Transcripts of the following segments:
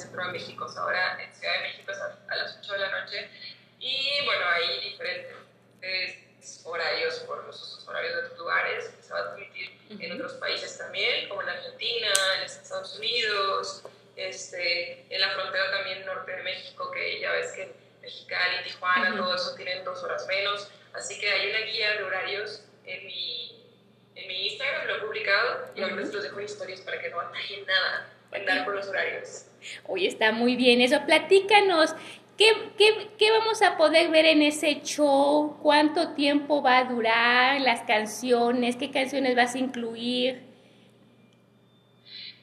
centro de México, ahora en Ciudad de México es a, las 8 de la noche. Y bueno, hay diferentes horarios por los horarios de otros lugares, se va a transmitir en otros países también, como en Argentina, en Estados Unidos, este, en la frontera también norte de México, que ya ves que Mexicali, Tijuana, todo eso tienen dos horas menos. Así que hay una guía de horarios en mi, en mi Instagram, lo he publicado, y ahorita se los dejo en historias para que no atajen nada con los horarios. Hoy está muy bien eso. Platícanos, ¿qué, ¿qué, qué, vamos a poder ver en ese show? ¿Cuánto tiempo va a durar? ¿Las canciones? ¿Qué canciones vas a incluir?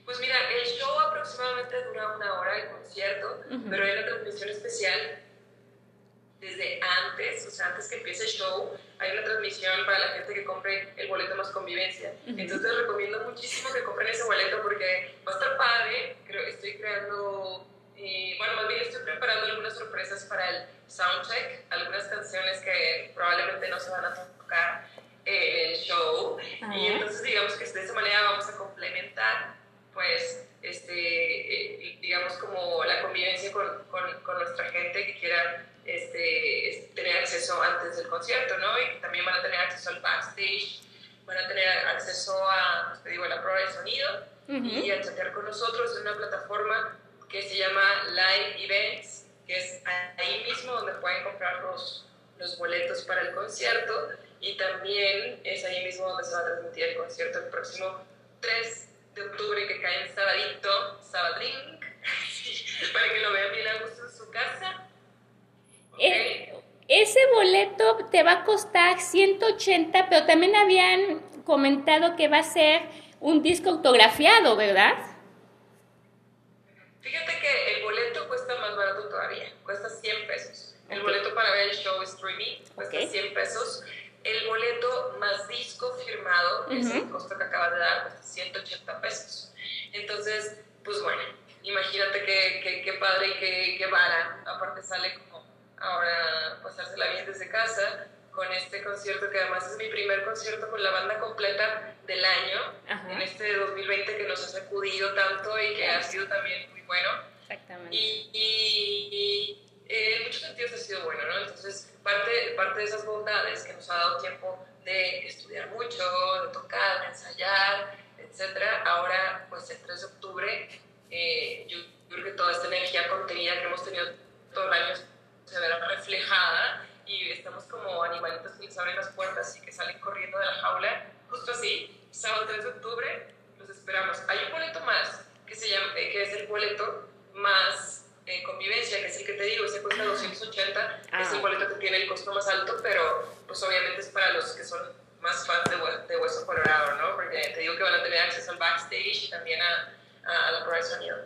Pues mira, el show aproximadamente dura una hora, el concierto, pero hay una transmisión especial desde antes, o sea, antes que empiece el show, hay una transmisión para la gente que compre el boleto más convivencia. Entonces les recomiendo muchísimo que compren ese boleto porque va a estar padre. Creo, estoy creando, eh, bueno, más bien estoy preparando algunas sorpresas para el soundcheck, algunas canciones que probablemente no se van a tocar en el show. Y entonces digamos que de esa manera vamos a complementar pues, este, eh, digamos, como la convivencia con, con, nuestra gente que quiera este, tener acceso antes del concierto, ¿no? Y también van a tener acceso al backstage, van a tener acceso a, pues, te digo, a la prueba de sonido y a chatear con nosotros en una plataforma que se llama Live Events, que es ahí mismo donde pueden comprar los, los boletos para el concierto y también es ahí mismo donde se va a transmitir el concierto el próximo 3 de octubre que cae en sabadito, sabadrink, para que lo vean bien a gusto en su casa. Eh, ese boleto te va a costar 180, pero también habían comentado que va a ser un disco autografiado, ¿verdad? Fíjate que el boleto cuesta más barato todavía, cuesta 100 pesos. El boleto para ver el show streaming cuesta 100 pesos el boleto más disco firmado, es el costo que acaba de dar, 180 pesos. Entonces, pues bueno, imagínate qué que, padre y qué, qué vara. Aparte sale como ahora pasársela bien desde casa con este concierto que además es mi primer concierto con la banda completa del año, en este 2020 que nos ha sacudido tanto y que ha sido también muy bueno. Exactamente. y en muchos sentidos ha sido bueno, ¿no? Entonces, parte, parte de esas bondades que nos ha dado tiempo de estudiar mucho, de tocar, de ensayar, etcétera, ahora, pues el 3 de octubre, eh, yo, creo que toda esta energía contenida que hemos tenido todo el año se verá reflejada y estamos como animalitos que les abren las puertas y que salen corriendo de la jaula, justo así, sábado 3 de octubre, los esperamos. Hay un boleto más que, se llama, eh, que es el boleto más eh, convivencia, que es el que te digo, ese cuesta 280, ah. es el boleto que tiene el costo más alto, pero pues obviamente es para los que son más fans de, de Hueso Colorado, ¿no? Porque te digo que van a tener acceso al backstage y también a, a, la prueba de sonido.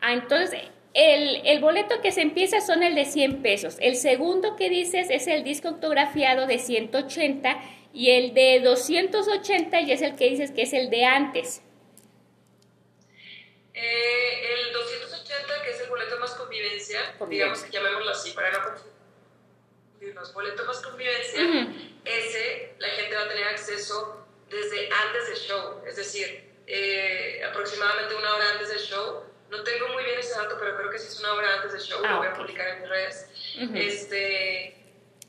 Ah, entonces el, el, boleto que se empieza son el de 100 pesos. El segundo que dices es el disco autografiado de 180 y el de 280 y es el que dices que es el de antes. Eh, el 280, que es el boleto más convivencia, digamos que llamémoslo así para no confundirnos, boleto más convivencia, ese la gente va a tener acceso desde antes del show, es decir, eh, aproximadamente una hora antes del show. No tengo muy bien ese dato, pero creo que sí es una hora antes del show, lo ah, voy a publicar en mis redes, este,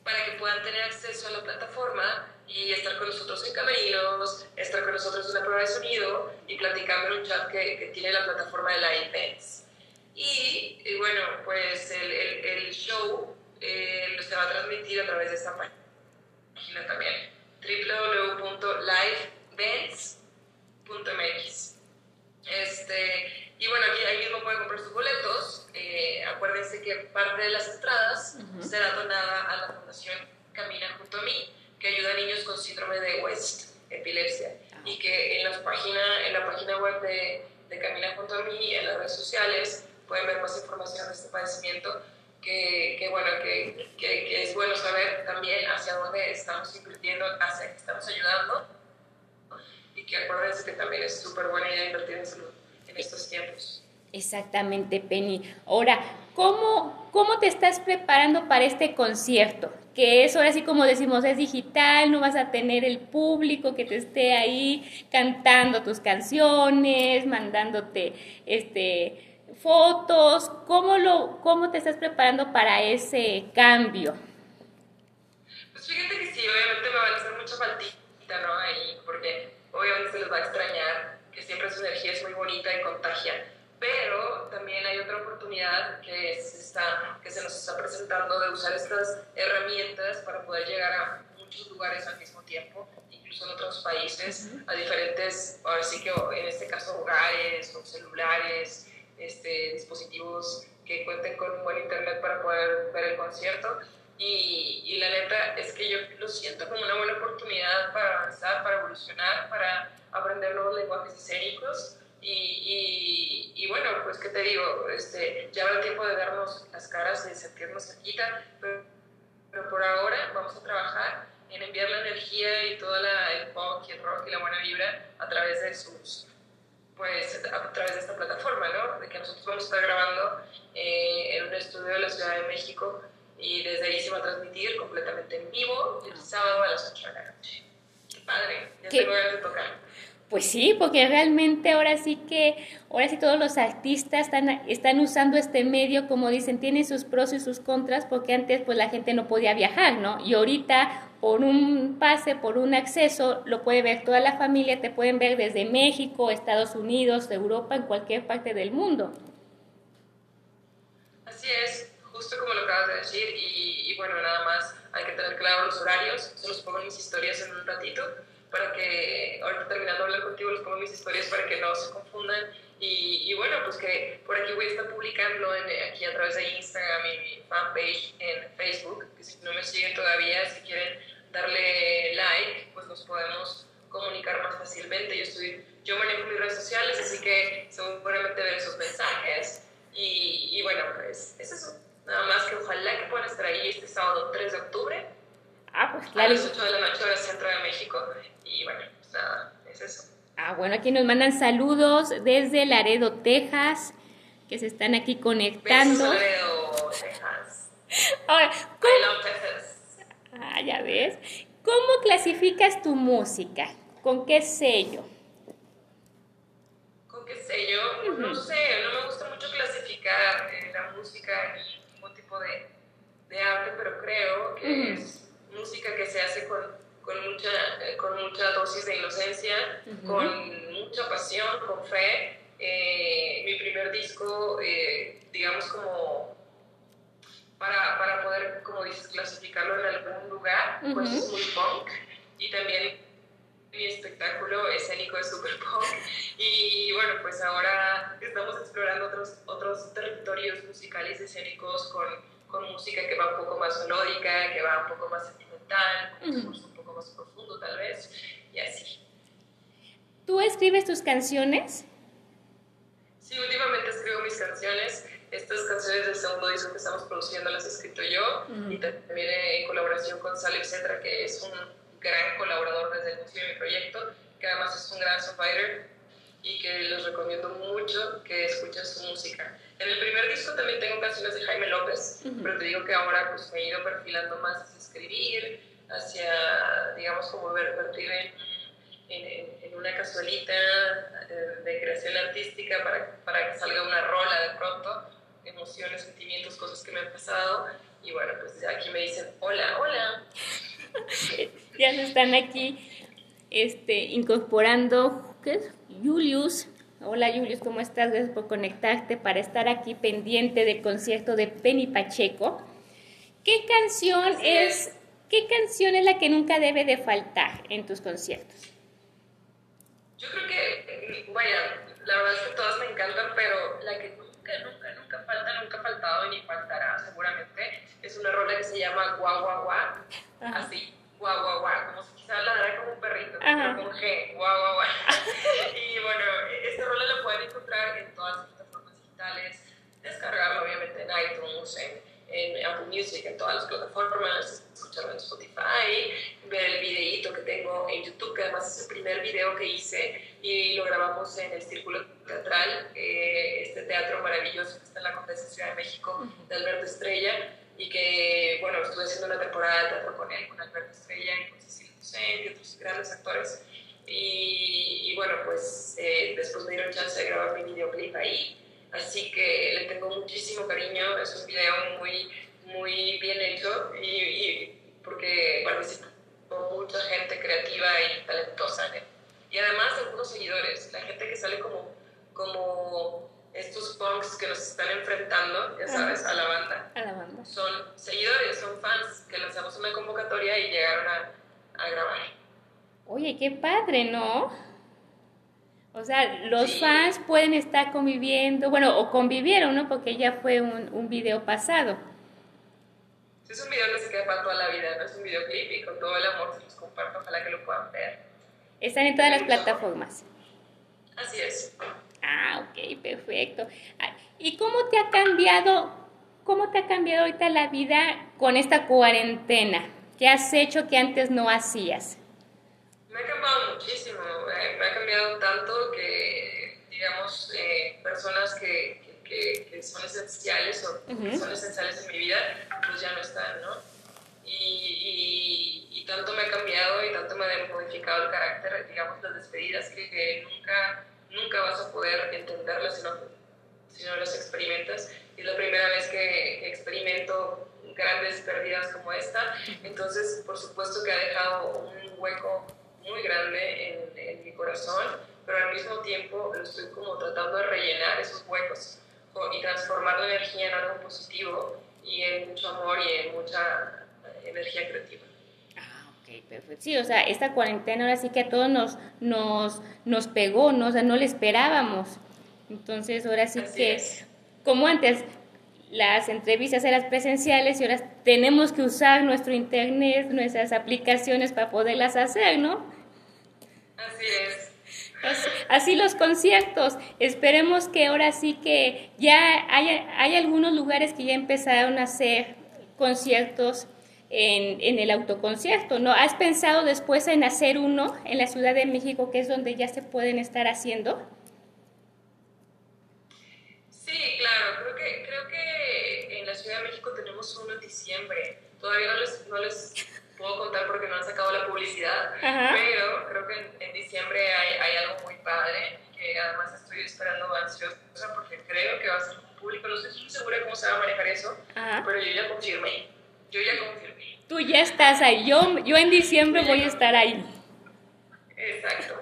para que puedan tener acceso a la plataforma y estar con nosotros en camerinos, estar con nosotros en una prueba de sonido y platicando en un chat que, que tiene la plataforma de Live Events. Y, bueno, pues el, el, show eh, se va a transmitir a través de esta página también, www.liveevents.mx. Este, y bueno, aquí ahí mismo pueden comprar sus boletos. Eh, acuérdense que parte de las entradas será donada a la Fundación Camina junto a mí que ayuda a niños con síndrome de West, epilepsia, y que en, las página, en la página web de, de Camila junto a mí, en las redes sociales, pueden ver más información de este padecimiento, que, que bueno, que, que, es bueno saber también hacia dónde estamos invirtiendo, hacia qué estamos ayudando, y que acuérdense que también es súper buena idea invertir en salud en estos tiempos. Exactamente, Penny. Ahora, ¿cómo, ¿cómo te estás preparando para este concierto? que es ahora sí como decimos, es digital, no vas a tener el público que te esté ahí cantando tus canciones, mandándote este fotos, ¿cómo, lo, ¿cómo te estás preparando para ese cambio? Pues fíjate que sí, obviamente me van a hacer mucha faltita, ¿no? Ahí, porque obviamente se les va a extrañar, que siempre su energía es muy bonita y contagia, pero también hay otra oportunidad que se, está, que se nos está presentando de usar estas herramientas para poder llegar a muchos lugares al mismo tiempo, incluso en otros países, a diferentes, ahora sí que en este caso hogares o celulares, este, dispositivos que cuenten con un buen internet para poder ver el concierto. Y, y, la neta es que yo lo siento como una buena oportunidad para avanzar, para evolucionar, para aprender nuevos lenguajes escénicos. Y, y, qué te digo, este, ya habrá tiempo de darnos las caras y sentirnos cerquita, pero, pero, por ahora vamos a trabajar en enviar la energía y todo la, el pop y el rock y la buena vibra a través de sus pues a través de esta plataforma, ¿no? De que nosotros vamos a estar grabando eh, en un estudio de la Ciudad de México y desde ahí se va a transmitir completamente en vivo el sábado a las 8 de la noche. Qué padre, ya ¿Qué? tengo ganas de tocar. Pues sí, porque realmente ahora sí que, ahora sí todos los artistas están, usando este medio, como dicen, tiene sus pros y sus contras, porque antes pues la gente no podía viajar, ¿no? Y ahorita por un pase, por un acceso, lo puede ver toda la familia, te pueden ver desde México, Estados Unidos, Europa, en cualquier parte del mundo. Así es, justo como lo acabas de decir, y, bueno, nada más hay que tener claro los horarios, se los pongo mis historias en un ratito para que, ahorita terminando de hablar contigo, les pongo mis historias para que no se confundan. Y, y bueno, pues que por aquí voy a estar publicando en, aquí a través de Instagram y mi fanpage en Facebook, que si no me siguen todavía, si quieren darle like, pues nos podemos comunicar más fácilmente. Yo, estoy, yo manejo mis redes sociales, así que seguramente ver esos mensajes. Y, y bueno, pues es eso. Nada más que ojalá que puedan estar ahí este sábado 3 de octubre Ah, pues claro. A las 8 de la noche hora centro de México. Y bueno, pues nada, es eso. Ah, bueno, aquí nos mandan saludos desde Laredo, Texas, que se están aquí conectando. Besos, Laredo, Texas. Ahora, ¿cómo? I love Texas. Ah, ya ves. ¿Cómo clasificas tu música? ¿Con qué sello? ¿Con qué sello? No sé, no me gusta mucho clasificar eh, la música y ningún tipo de, de arte, pero creo que es música que se hace con, con mucha, eh, con mucha dosis de inocencia, con mucha pasión, con fe. Eh, mi primer disco, eh, digamos como para, para, poder, como dices, clasificarlo en algún lugar, pues es muy punk. Y también mi espectáculo escénico es super punk. Y bueno, pues ahora estamos explorando otros, otros territorios musicales escénicos con, con música que va un poco más melódica, que va un poco más un poco más profundo tal vez, y así. ¿Tú escribes tus canciones? Sí, últimamente escribo mis canciones. Estas canciones del segundo disco que estamos produciendo las he escrito yo y también en colaboración con Sale Cetra, que es un gran colaborador desde el inicio de mi proyecto, que además es un gran songwriter y que les recomiendo mucho que escuchen su música. En el primer disco también tengo canciones de Jaime López, pero te digo que ahora pues me he ido perfilando más hacia escribir, hacia, digamos, como vertir en, en, una casualita de, de, creación artística para, para que salga una rola de pronto, emociones, sentimientos, cosas que me han pasado. Y bueno, pues aquí me dicen, hola, hola. ya se están aquí este, incorporando, ¿qué es? Julius. Hola Julius, ¿cómo estás? Gracias por conectarte para estar aquí pendiente del concierto de Penny Pacheco. ¿Qué canción es, qué canción es la que nunca debe de faltar en tus conciertos? Vaya, la verdad es que todas me encantan, pero la que nunca, nunca, nunca falta, nunca ha faltado ni faltará seguramente, es una rola que se llama Gua Gua Gua, así, Gua Gua Gua, como si quizás ladrara como un perrito, pero con G, Gua Gua Gua. y bueno, este rol lo pueden encontrar en todas las plataformas digitales, descargarlo obviamente en iTunes, en, Apple Music, en todas las plataformas, escucharlo en Spotify, ver el videíto que tengo en YouTube, que además es el primer video que hice y lo grabamos en el Círculo Teatral, eh, este teatro maravilloso que está en la Condesa Ciudad de México, de Alberto Estrella, y que, bueno, estuve haciendo una temporada de teatro con él, con Alberto Estrella y con Cecilia Lucen y otros grandes actores. Y, y bueno, pues eh, después me dieron chance de grabar mi videoclip ahí. Así que le tengo muchísimo cariño, es un video muy, muy bien hecho y, y porque participó mucha gente creativa y talentosa. Y además algunos seguidores, la gente que sale como, como estos punks que nos están enfrentando, ya sabes, a la banda. A la banda. Son seguidores, son fans que lanzamos una convocatoria y llegaron a, a grabar. Oye, qué padre, ¿no? O sea, los fans pueden estar conviviendo, bueno, o convivieron, ¿no? Porque ya fue un, un video pasado. Es un video que se queda para toda la vida, no es un videoclip y con todo el amor se los comparto, ojalá que lo puedan ver. Están en todas las plataformas. Así es. Ah, ok, perfecto. ¿Y cómo te ha cambiado, cómo te ha cambiado ahorita la vida con esta cuarentena? ¿Qué has hecho que antes no hacías? Me ha cambiado muchísimo, eh, me ha cambiado tanto que, digamos, eh, personas que, que, que, son esenciales o que son esenciales en mi vida, pues ya no están, ¿no? Y, y, y, tanto me ha cambiado y tanto me ha modificado el carácter, digamos, las despedidas que, que nunca, nunca vas a poder entenderlas si no, si no las experimentas. Y es la primera vez que, que experimento grandes pérdidas como esta, entonces por supuesto que ha dejado un hueco muy grande en, en, mi corazón, pero al mismo tiempo lo estoy como tratando de rellenar esos huecos y transformar la energía en algo positivo y en mucho amor y en mucha energía creativa. Ah, ok, perfecto. Sí, o sea, esta cuarentena ahora sí que a todos nos, nos, nos pegó, ¿no? O sea, no le esperábamos. Entonces, ahora sí Así que, es. como antes, las entrevistas eran presenciales y ahora tenemos que usar nuestro internet, nuestras aplicaciones para poderlas hacer, ¿no? Así es. Así los conciertos. Esperemos que ahora sí que ya hay, hay algunos lugares que ya empezaron a hacer conciertos en, en, el autoconcierto, ¿no? ¿Has pensado después en hacer uno en la Ciudad de México, que es donde ya se pueden estar haciendo? Sí, claro. Creo que, creo que en la Ciudad de México tenemos uno en diciembre. Todavía no les, no les puedo contar porque no han sacado la publicidad, Ajá. pero creo que en, en diciembre hay, hay, algo muy padre que además estoy esperando ansiosa porque creo que va a ser público. No estoy segura cómo se va a manejar eso, Ajá. pero yo ya confirmé. Yo ya confirmé. Tú ya estás ahí. Yo, yo en diciembre voy a estar ahí. Exacto.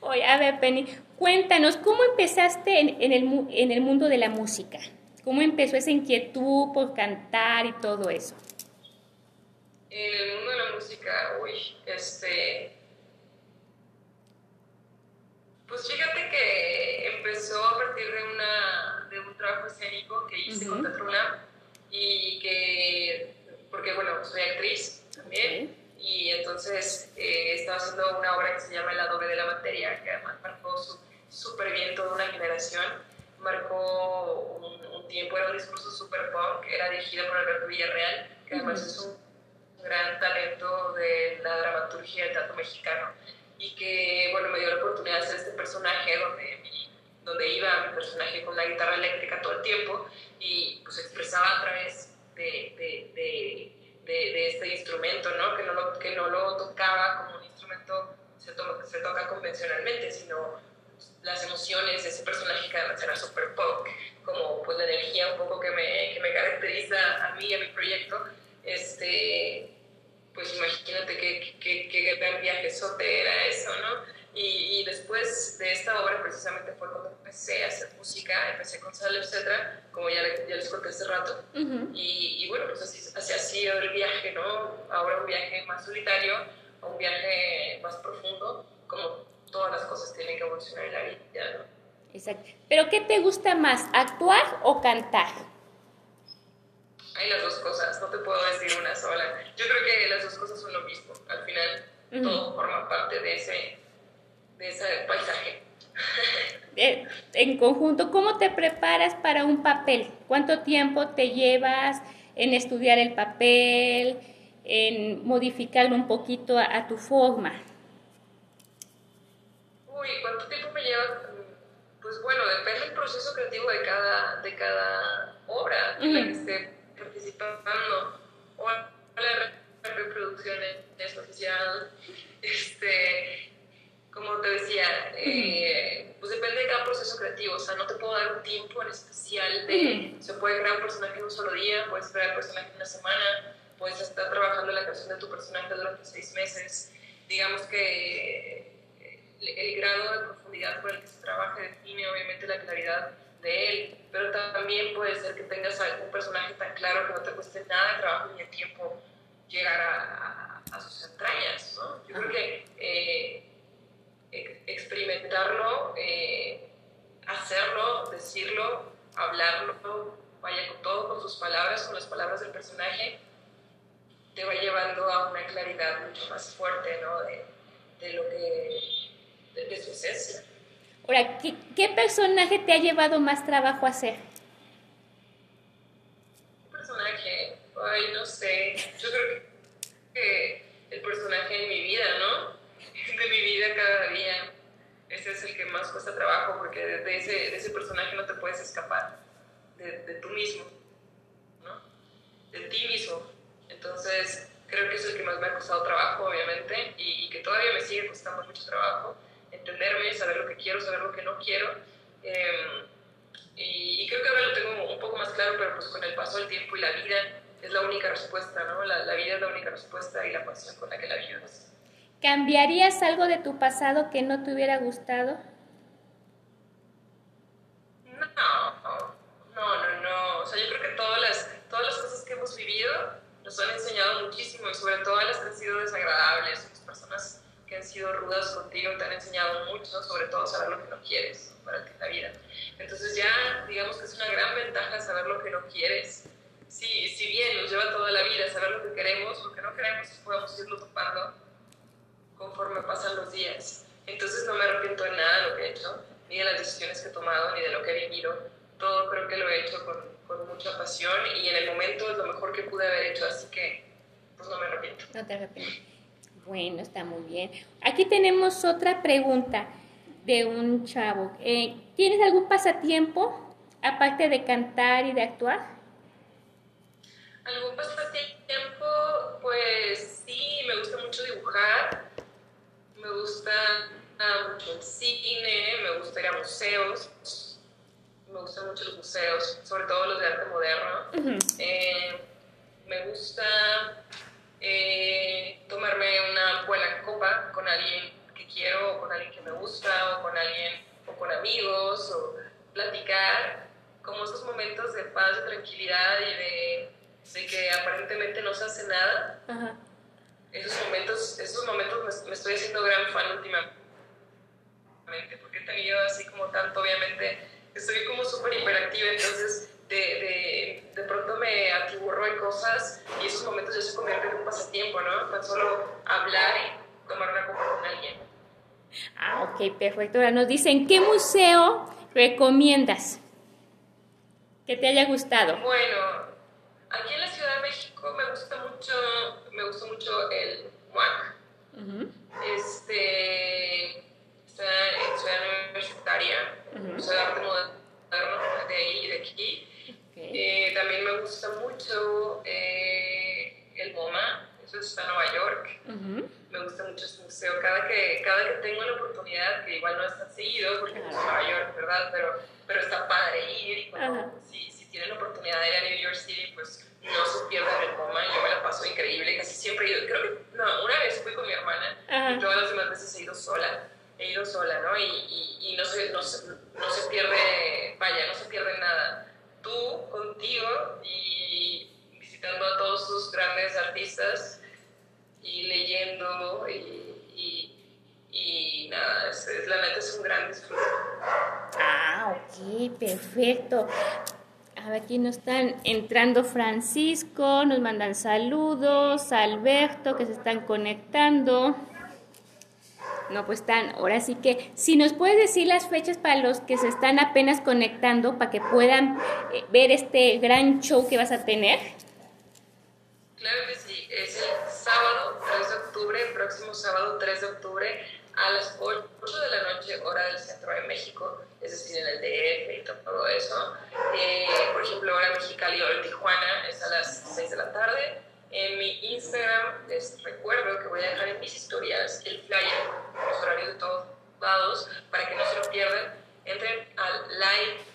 Oye, a ver, Penny, cuéntanos, ¿cómo empezaste en, en, el, en el mundo de la música? ¿Cómo empezó esa inquietud por cantar y todo eso? En el mundo de la música, uy, este. Pues fíjate que empezó a partir de, una, de un trabajo escénico que hice uh -huh. con Teatro UNAM y que, porque bueno, soy actriz también, okay. y entonces eh, estaba haciendo una obra que se llama El adobe de la materia, que además marcó súper bien toda una generación, marcó un, un, tiempo, era un discurso súper punk, era dirigida por Alberto Villarreal, que además uh -huh. es un gran talento de la dramaturgia del teatro mexicano y que, bueno, me dio la oportunidad de hacer este personaje donde, mi, donde iba mi personaje con la guitarra eléctrica todo el tiempo y pues expresaba a través de, de, de, de este instrumento, ¿no? Que, no lo, que no lo tocaba como un instrumento se, to se toca convencionalmente, sino las emociones de ese personaje que además era súper pop, como pues la energía un poco que me, que me caracteriza a mí y a mi proyecto, este, pues imagínate qué, qué, qué gran viajezote era eso, ¿no? Y, y, después de esta obra precisamente fue cuando empecé a hacer música, empecé con Sal, etcétera, como ya, ya, les conté hace rato, uh -huh. y, y, bueno, pues así, así ha sido el viaje, ¿no? Ahora un viaje más solitario, un viaje más profundo, como todas las cosas tienen que evolucionar en la vida, ¿no? Exacto. ¿Pero qué te gusta más, actuar o cantar? Hay las dos cosas, no te puedo decir una sola. Yo creo que las dos cosas son lo mismo. Al final, uh -huh. todo forma parte de ese, de ese paisaje. Eh, en conjunto, ¿cómo te preparas para un papel? ¿Cuánto tiempo te llevas en estudiar el papel, en modificarlo un poquito a, a tu forma? Uy, ¿cuánto tiempo me lleva? Pues bueno, depende del proceso creativo de cada, de cada obra uh -huh. la que esté participando o la reproducción es oficial este como te decía, eh, pues depende de cada proceso creativo, o sea, no te puedo dar un tiempo en especial de, se puede crear un personaje en un solo día, puedes crear un personaje en una semana, puedes estar trabajando en la creación de tu personaje durante seis meses, digamos que el grado de profundidad con el que se trabaja define obviamente la claridad de él, pero también puede ser que tengas un personaje tan claro que no te cueste nada de trabajo ni el tiempo llegar a, a, sus entrañas, ¿no? Yo creo que eh, experimentarlo, eh, hacerlo, decirlo, hablarlo, vaya con todo, con sus palabras, con las palabras del personaje, te va llevando a una claridad mucho más fuerte, ¿no? De, de lo que, de, de su esencia. Ahora, ¿qué, ¿qué, personaje te ha llevado más trabajo a hacer? Un personaje, ay, no sé, yo creo que el personaje de mi vida, ¿no? De mi vida cada día. Ese es el que más cuesta trabajo porque de ese, de ese personaje no te puedes escapar, de, de tú mismo, ¿no? De ti mismo. Entonces, creo que es el que más me ha costado trabajo, obviamente, y, y que todavía me sigue costando mucho trabajo entenderme, saber lo que quiero, saber lo que no quiero. Eh, y, y, creo que ahora lo tengo un poco más claro, pero pues con el paso del tiempo y la vida es la única respuesta, ¿no? La, la vida es la única respuesta y la pasión con la que la vives. ¿Cambiarías algo de tu pasado que no te hubiera gustado? No, no, no, no. O sea, yo creo que todas las, todas las cosas que hemos vivido nos han enseñado muchísimo y sobre todo las que han sido desagradables, las personas que han sido rudas contigo te han enseñado mucho, sobre todo saber lo que no quieres para la vida. Entonces ya digamos que es una gran ventaja saber lo que no quieres. Sí, si bien nos lleva toda la vida saber lo que queremos, lo que no queremos podemos irlo topando conforme pasan los días. Entonces no me arrepiento de nada de lo que he hecho, ni de las decisiones que he tomado, ni de lo que he vivido. Todo creo que lo he hecho con, con mucha pasión y en el momento es lo mejor que pude haber hecho, así que pues no me arrepiento. No te arrepientes. Bueno, está muy bien. Aquí tenemos otra pregunta de un chavo. Eh, ¿Tienes algún pasatiempo aparte de cantar y de actuar? ¿Algún pasatiempo? Pues sí, me gusta mucho dibujar, me gusta mucho el cine, me gusta ir a museos, me gustan mucho los museos, sobre todo los de arte moderno. Uh -huh. eh, me gusta eh, tomarme una buena copa con alguien que quiero, o con alguien que me gusta, o con alguien, o con amigos, o platicar, como esos momentos de paz, de tranquilidad y de, de que aparentemente no se hace nada. -huh. Esos momentos, esos momentos me, me, estoy haciendo gran fan últimamente, porque he tenido así como tanto, obviamente, estoy como súper hiperactiva, entonces de, de, de, pronto me atiburro en cosas y esos momentos ya se convierten en un pasatiempo, ¿no? Tan solo hablar y tomar una copa con alguien. Ah, ok, perfecto. Ahora nos dicen, ¿qué museo recomiendas que te haya gustado? Bueno, aquí en la Ciudad de México me gusta mucho, me gusta mucho el MUAC. Uh -huh. Este, está en Ciudad Universitaria, uh -huh. Museo de Arte Moderno de ahí y de aquí. Okay. Eh, también me gusta mucho eh, el MoMA, eso está en Nueva York. Uh -huh. Me gusta mucho ese museo. Cada que, cada que tengo la oportunidad, que igual no es tan seguido, porque uh -huh. es Nueva York, ¿verdad? Pero, pero está padre ir y cuando, uh -huh. si, si tienen la oportunidad de ir a New York City, pues no se pierdan el MoMA. Yo me la paso increíble, casi siempre he ido. Creo que, no, una vez fui con mi hermana y todas las demás veces he ido sola he ido sola, ¿no? Y, y, y no, se, no, se, no, se, pierde, vaya, no se pierde nada. Contigo y visitando a todos tus grandes artistas y leyendo y, y nada, es, es, la neta es un gran disfrute. Ah, ok, perfecto. A ver, aquí nos están entrando Francisco, nos mandan saludos, Alberto, que se están conectando. No, pues están, ahora sí que, si nos puedes decir las fechas para los que se están apenas conectando, para que puedan eh, ver este gran show que vas a tener. Claro que sí, es el sábado 3 de octubre, el próximo sábado 3 de octubre a las 8 de la noche, hora del centro de México, es decir, en el DF y todo eso. Eh, por ejemplo, hora Mexicali o Tijuana es a las 6 de la tarde en mi Instagram les recuerdo que voy a dejar en mis historias el flyer, los horarios de todo agotados, para que no se lo pierdan, entren al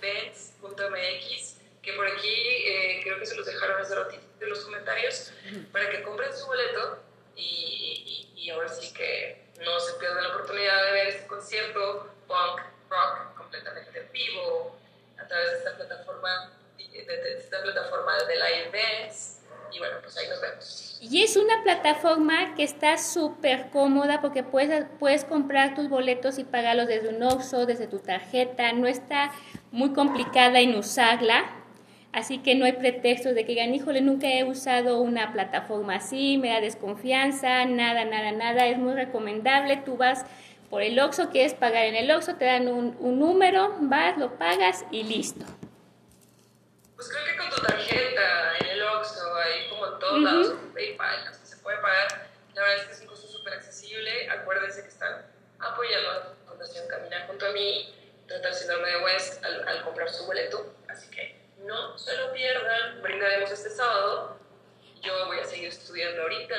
liveevents.mx, que por aquí eh, creo que se los dejaron hacer en los comentarios, para que compren su boleto y, y, y ahora sí que no se pierdan la oportunidad de ver este concierto punk rock completamente en vivo a través de esta plataforma de, esta plataforma de Live Events y bueno, pues ahí nos vemos. Y es una plataforma que está súper cómoda porque puedes, puedes comprar tus boletos y pagarlos desde un Oxxo, desde tu tarjeta, no está muy complicada en usarla, así que no hay pretextos de que digan, híjole, nunca he usado una plataforma así, me da desconfianza, nada, nada, nada, es muy recomendable, tú vas por el Oxxo, quieres pagar en el Oxxo, te dan un, un número, vas, lo pagas y listo. Pues creo que con tu tarjeta, en el Oxxo, ahí como en todos lados, PayPal, se puede pagar. La verdad es que es un costo súper accesible. Acuérdense que están apoyando a la Fundación Caminar junto a mí, tratar síndrome de West al, al comprar su boleto. Así que no se lo pierdan. Brindaremos este sábado. Yo voy a seguir estudiando ahorita.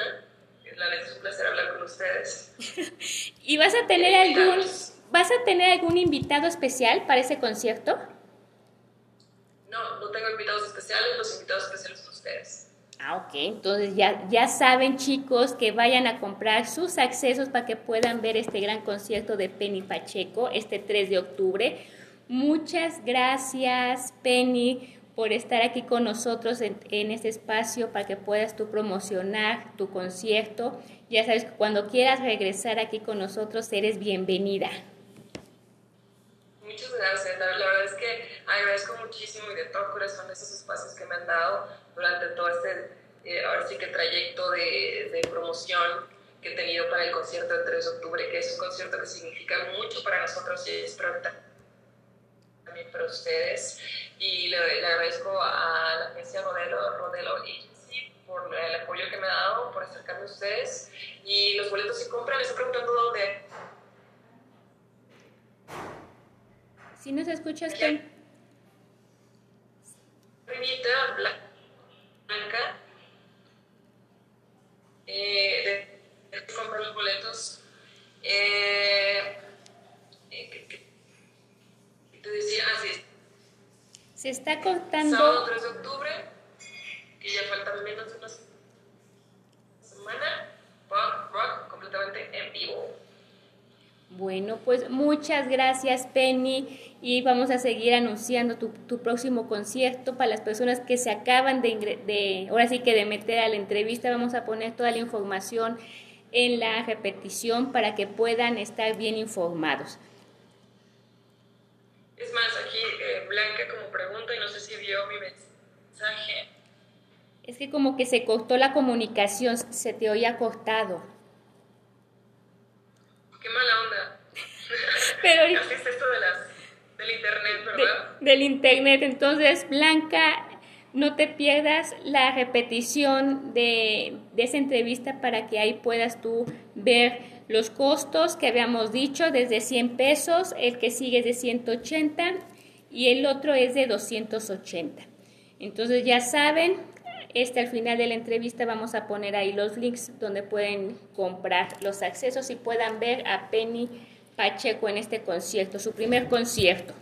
La verdad es un placer hablar con ustedes. ¿Y vas a tener algún vas a tener algún invitado especial para ese concierto? No, no tengo invitados especiales, los invitados especiales son ustedes. Ah, ok. Entonces ya, ya saben, chicos, que vayan a comprar sus accesos para que puedan ver este gran concierto de Penny Pacheco este 3 de octubre. Muchas gracias, Penny, por estar aquí con nosotros en, en este espacio para que puedas tú promocionar tu concierto. Ya sabes que cuando quieras regresar aquí con nosotros, eres bienvenida. Muchas gracias. La, verdad es que agradezco muchísimo y de todo corazón esos espacios que me han dado durante todo este, eh, ahora sí que trayecto de, de, promoción que he tenido para el concierto del 3 de octubre, que es un concierto que significa mucho para nosotros y espero también para ustedes. Y le, le, agradezco a la agencia Rodelo, Rodelo Agency por el apoyo que me ha dado, por acercarme a ustedes. Y los boletos se compran, les estoy preguntando dónde. Si nos escuchas, Pen. Primita blanca. Eh, de, de, comprar los boletos. Eh, eh, te decía, así ah, Se está cortando. Sábado 3 de octubre, que ya faltan menos de una semana. Punk rock completamente en vivo. Bueno, pues muchas gracias Penny y vamos a seguir anunciando tu, tu próximo concierto para las personas que se acaban de, de, ahora sí que de meter a la entrevista, vamos a poner toda la información en la repetición para que puedan estar bien informados. Es más, aquí eh, Blanca como pregunta y no sé si vio mi mensaje. Es que como que se cortó la comunicación, se te oía cortado. Qué mala onda. Pero Así es esto de las, del internet, ¿verdad? De, del internet. Entonces, Blanca, no te pierdas la repetición de, de, esa entrevista para que ahí puedas tú ver los costos que habíamos dicho, desde 100 pesos, el que sigue es de 180 y el otro es de 280. Entonces ya saben, este al final de la entrevista vamos a poner ahí los links donde pueden comprar los accesos y puedan ver a Penny Pacheco en este concierto, su primer concierto.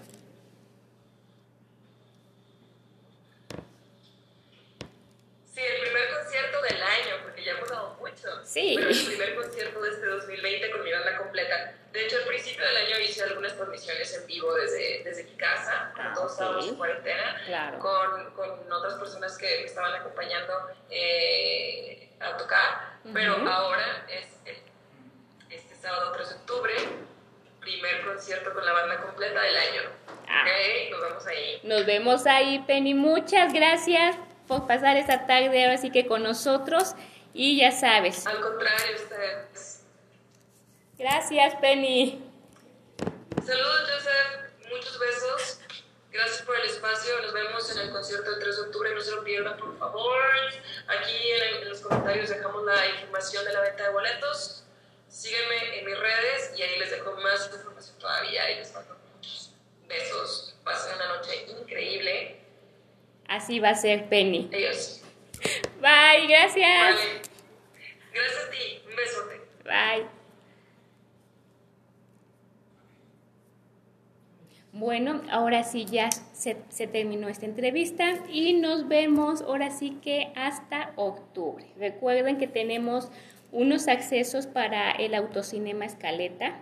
Sí, el primer concierto del año, porque ya hemos dado mucho. Sí. Pero el primer concierto de este 2020 con mi banda completa. De hecho, al principio del año hice algunas transmisiones en vivo desde, desde mi casa, ah, todos estábamos en cuarentena, claro. con, con, otras personas que me estaban acompañando eh, a tocar. Uh -huh. Pero ahora es el, este sábado 3 de octubre, primer concierto con la banda completa del año. Ah. Ok, nos vemos ahí. Nos vemos ahí, Penny. Muchas gracias por pasar esta tarde ahora sí que con nosotros. Y ya sabes. Al contrario, ustedes. Gracias, Penny. Saludos, Joseph. Muchos besos. Gracias por el espacio. Nos vemos en el concierto del 3 de octubre. No se lo pierdan, por favor. Aquí en, en los comentarios dejamos la información de la venta de boletos. Sígueme en mis redes y ahí les dejo más información todavía y les mando muchos besos. Pasen una noche increíble. Así va a ser, Penny. Adiós. Bye, gracias. Vale. Gracias a ti. Un besote. Bye. Bueno, ahora sí ya se, terminó esta entrevista y nos vemos ahora sí que hasta octubre. Recuerden que tenemos unos accesos para el autocinema Escaleta,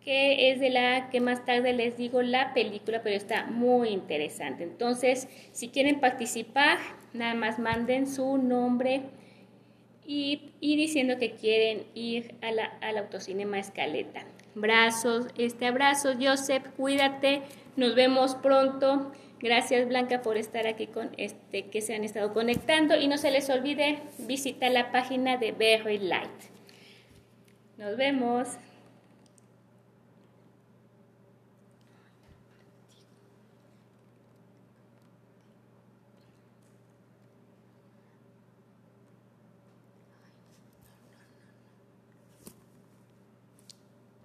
que es de la que más tarde les digo la película, pero está muy interesante. Entonces, si quieren participar, nada más manden su nombre y, diciendo que quieren ir a la, al autocinema Escaleta. Brazos, este abrazo, Joseph, cuídate, nos vemos pronto. Gracias Blanca por estar aquí con este que se han estado conectando y no se les olvide visitar la página de Berry Light. Nos vemos.